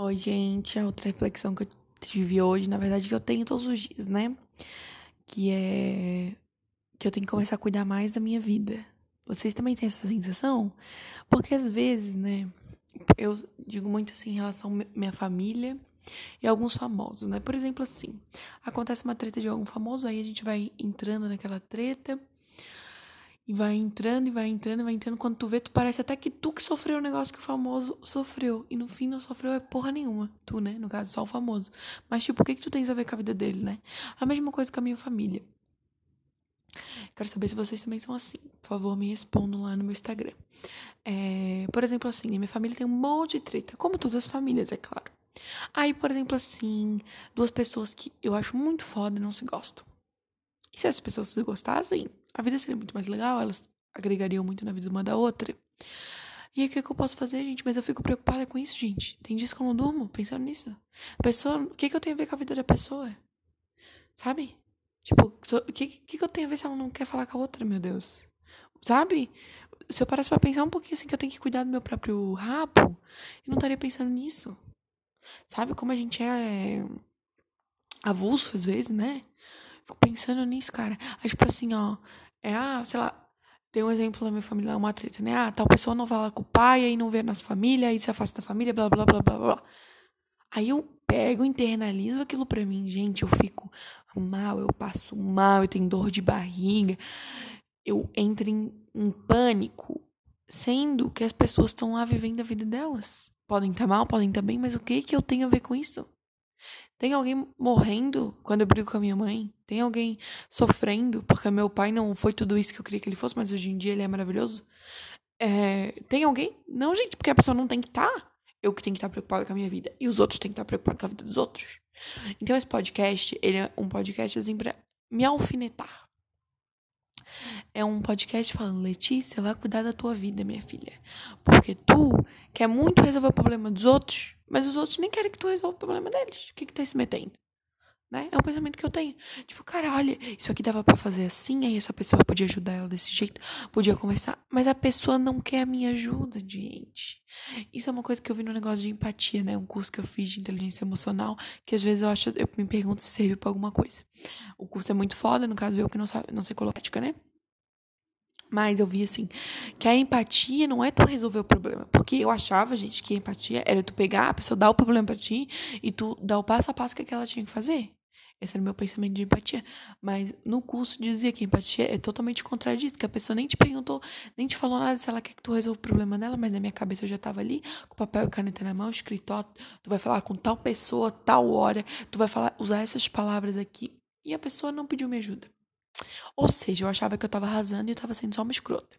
Oi, gente. A outra reflexão que eu tive hoje, na verdade, que eu tenho todos os dias, né? Que é que eu tenho que começar a cuidar mais da minha vida. Vocês também têm essa sensação? Porque às vezes, né? Eu digo muito assim em relação à minha família e alguns famosos, né? Por exemplo, assim, acontece uma treta de algum famoso, aí a gente vai entrando naquela treta e vai entrando, e vai entrando, e vai entrando. Quando tu vê, tu parece até que tu que sofreu o negócio que o famoso sofreu. E no fim não sofreu é porra nenhuma. Tu, né? No caso, só o famoso. Mas, tipo, o que, que tu tens a ver com a vida dele, né? A mesma coisa com a minha família. Quero saber se vocês também são assim. Por favor, me respondam lá no meu Instagram. É, por exemplo, assim, minha família tem um monte de treta. Como todas as famílias, é claro. Aí, por exemplo, assim, duas pessoas que eu acho muito foda não se gostam. E se as pessoas se gostassem, a vida seria muito mais legal, elas agregariam muito na vida uma da outra. E aí, o que, é que eu posso fazer, gente? Mas eu fico preocupada com isso, gente. Tem dias que eu não durmo pensando nisso. A pessoa, o que, que eu tenho a ver com a vida da pessoa? Sabe? Tipo, o que, que, que eu tenho a ver se ela não quer falar com a outra, meu Deus? Sabe? Se eu parasse pra pensar um pouquinho assim que eu tenho que cuidar do meu próprio rabo, eu não estaria pensando nisso. Sabe como a gente é avulso às vezes, né? Fico pensando nisso, cara. Aí, tipo assim, ó. É, ah, sei lá. Tem um exemplo na minha família, uma treta, né? Ah, tal pessoa não fala com o pai, aí não vê nossa família, aí se afasta da família, blá, blá, blá, blá, blá. Aí eu pego, internalizo aquilo pra mim, gente. Eu fico mal, eu passo mal, eu tenho dor de barriga. Eu entro em, em pânico, sendo que as pessoas estão lá vivendo a vida delas. Podem estar tá mal, podem estar tá bem, mas o que que eu tenho a ver com isso? Tem alguém morrendo quando eu brigo com a minha mãe? Tem alguém sofrendo porque meu pai não foi tudo isso que eu queria que ele fosse, mas hoje em dia ele é maravilhoso? É, tem alguém? Não, gente, porque a pessoa não tem que estar. Tá. Eu que tenho que estar tá preocupada com a minha vida. E os outros têm que estar tá preocupados com a vida dos outros. Então esse podcast, ele é um podcast assim pra me alfinetar. É um podcast falando, Letícia, vai cuidar da tua vida, minha filha. Porque tu quer muito resolver o problema dos outros, mas os outros nem querem que tu resolva o problema deles. O que que tá se metendo? Né? É o pensamento que eu tenho. Tipo, cara, olha, isso aqui dava para fazer assim, aí essa pessoa podia ajudar ela desse jeito, podia conversar, mas a pessoa não quer a minha ajuda, gente. Isso é uma coisa que eu vi no negócio de empatia, né? Um curso que eu fiz de inteligência emocional, que às vezes eu acho, eu me pergunto se serve para alguma coisa. O curso é muito foda, no caso eu que não sabe, não sei colocar, né? Mas eu vi assim, que a empatia não é tu resolver o problema. Porque eu achava, gente, que empatia era tu pegar a pessoa, dar o problema pra ti e tu dar o passo a passo que ela tinha que fazer. Esse era o meu pensamento de empatia. Mas no curso dizia que empatia é totalmente contrário disso, que a pessoa nem te perguntou, nem te falou nada se ela quer que tu resolva o problema dela, mas na minha cabeça eu já tava ali, com papel e caneta na mão, escrito, ó, tu vai falar com tal pessoa, tal hora, tu vai falar, usar essas palavras aqui. E a pessoa não pediu minha ajuda. Ou seja, eu achava que eu tava arrasando e eu tava sendo só uma escrota.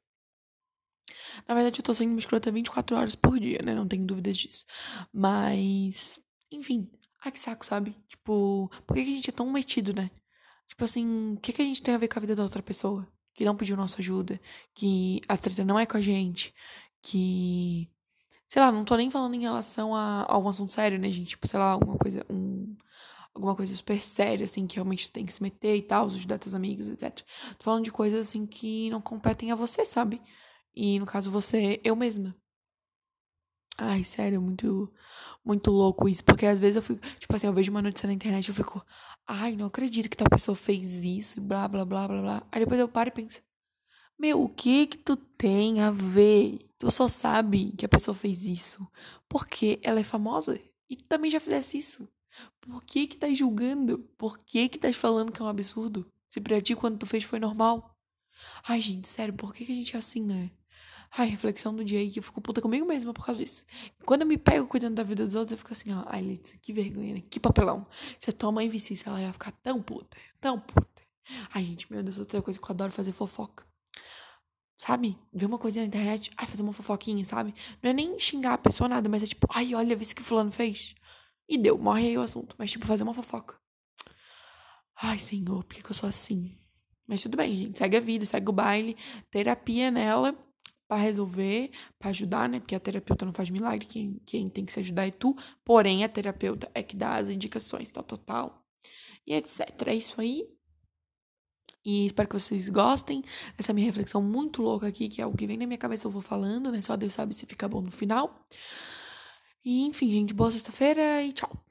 Na verdade, eu tô sendo uma escrota 24 horas por dia, né? Não tenho dúvidas disso. Mas, enfim. Ai, que saco, sabe? Tipo, por que, a gente é tão metido, né? Tipo assim, o que, que a gente tem a ver com a vida da outra pessoa? Que não pediu nossa ajuda, que a treta não é com a gente, que. Sei lá, não tô nem falando em relação a algum assunto sério, né, gente? Tipo, sei lá, alguma coisa. Um, alguma coisa super séria, assim, que realmente tem que se meter e tal, ajudar teus amigos, etc. Tô falando de coisas, assim, que não competem a você, sabe? E, no caso, você, eu mesma. Ai, sério, muito, muito louco isso. Porque às vezes eu fico, tipo assim, eu vejo uma notícia na internet e eu fico, ai, não acredito que tal pessoa fez isso e blá, blá, blá, blá, blá. Aí depois eu paro e penso, meu, o que que tu tem a ver? Tu só sabe que a pessoa fez isso porque ela é famosa e tu também já fizesse isso. Por que que tá julgando? Por que que tá falando que é um absurdo? Se pra ti quando tu fez foi normal? Ai, gente, sério, por que que a gente é assim, né? Ai, reflexão do dia aí que eu fico puta comigo mesma por causa disso. Quando eu me pego cuidando da vida dos outros, eu fico assim, ó, ai, Letícia, que vergonha, né? Que papelão. Se a tua mãe visse isso, ela ia ficar tão puta, tão puta. Ai, gente, meu Deus, outra coisa que eu adoro fazer fofoca. Sabe? Ver uma coisinha na internet, ai, fazer uma fofoquinha, sabe? Não é nem xingar a pessoa nada, mas é tipo, ai, olha, vê isso que fulano fez. E deu, morre aí o assunto. Mas, tipo, fazer uma fofoca. Ai, senhor, por que, que eu sou assim? Mas tudo bem, gente. Segue a vida, segue o baile. Terapia nela para resolver, para ajudar, né? Porque a terapeuta não faz milagre, quem, quem tem que se ajudar é tu. Porém, a terapeuta é que dá as indicações, tal, total. E etc. É isso aí. E espero que vocês gostem dessa minha reflexão muito louca aqui, que é o que vem na minha cabeça eu vou falando, né? Só Deus sabe se fica bom no final. E enfim, gente, boa sexta-feira e tchau.